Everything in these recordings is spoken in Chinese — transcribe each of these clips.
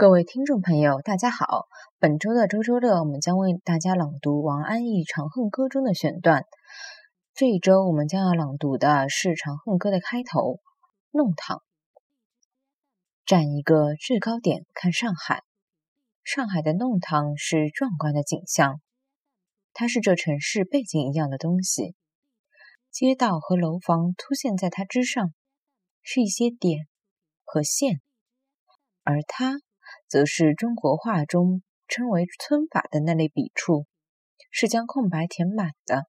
各位听众朋友，大家好。本周的周周乐，我们将为大家朗读王安忆《长恨歌》中的选段。这一周我们将要朗读的是《长恨歌》的开头《弄堂》。站一个制高点看上海，上海的弄堂是壮观的景象，它是这城市背景一样的东西。街道和楼房凸现在它之上，是一些点和线，而它。则是中国画中称为皴法的那类笔触，是将空白填满的。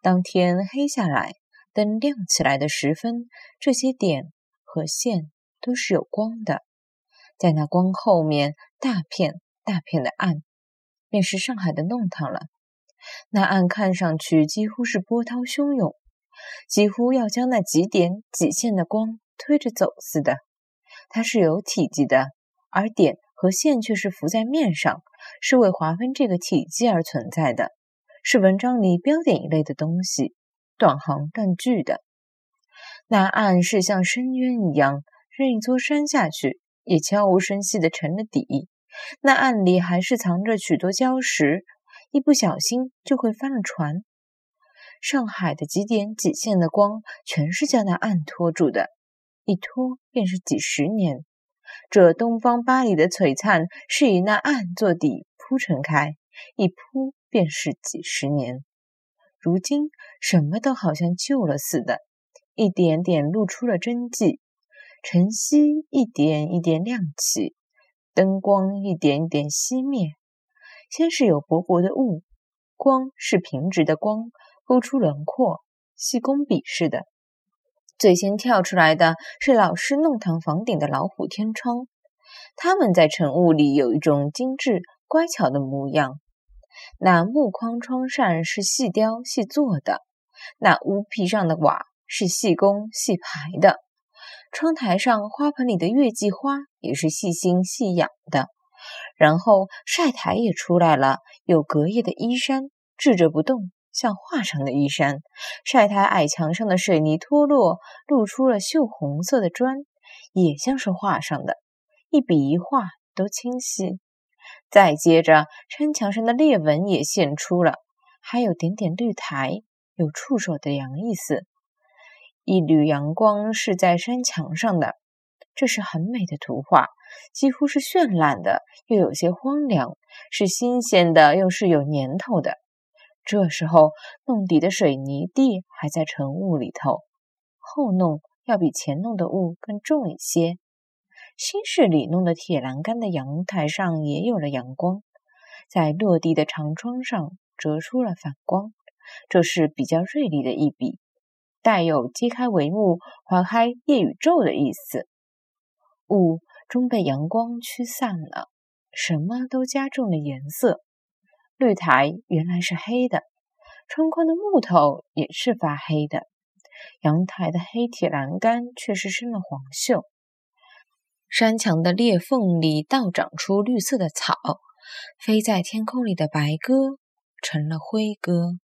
当天黑下来，灯亮起来的时分，这些点和线都是有光的。在那光后面，大片大片的暗，便是上海的弄堂了。那暗看上去几乎是波涛汹涌，几乎要将那几点几线的光推着走似的。它是有体积的。而点和线却是浮在面上，是为划分这个体积而存在的，是文章里标点一类的东西，断行断句的。那岸是像深渊一样，任一座山下去，也悄无声息地沉了底。那岸里还是藏着许多礁石，一不小心就会翻了船。上海的几点几线的光，全是将那岸拖住的，一拖便是几十年。这东方巴黎的璀璨是以那暗做底铺陈开，一铺便是几十年。如今什么都好像旧了似的，一点点露出了真迹。晨曦一点一点亮起，灯光一点一点熄灭。先是有薄薄的雾，光是平直的光，勾出轮廓，细工笔似的。最先跳出来的是老式弄堂房顶的老虎天窗，它们在晨雾里有一种精致乖巧的模样。那木框窗扇是细雕细做的，那屋皮上的瓦是细工细排的，窗台上花盆里的月季花也是细心细养的。然后晒台也出来了，有隔夜的衣衫，置着不动。像画上的衣衫，晒台矮墙上的水泥脱落，露出了锈红色的砖，也像是画上的，一笔一画都清晰。再接着，山墙上的裂纹也现出了，还有点点绿苔，有触手的阳意思。一缕阳光是在山墙上的，这是很美的图画，几乎是绚烂的，又有些荒凉，是新鲜的，又是有年头的。这时候，弄底的水泥地还在晨雾里头，后弄要比前弄的雾更重一些。新市里弄的铁栏杆的阳台上也有了阳光，在落地的长窗上折出了反光，这是比较锐利的一笔，带有揭开帷幕、划开夜宇宙的意思。雾终被阳光驱散了，什么都加重了颜色。绿苔原来是黑的，窗框的木头也是发黑的，阳台的黑铁栏杆却是生了黄锈，山墙的裂缝里倒长出绿色的草，飞在天空里的白鸽成了灰鸽。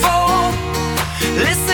So Listen.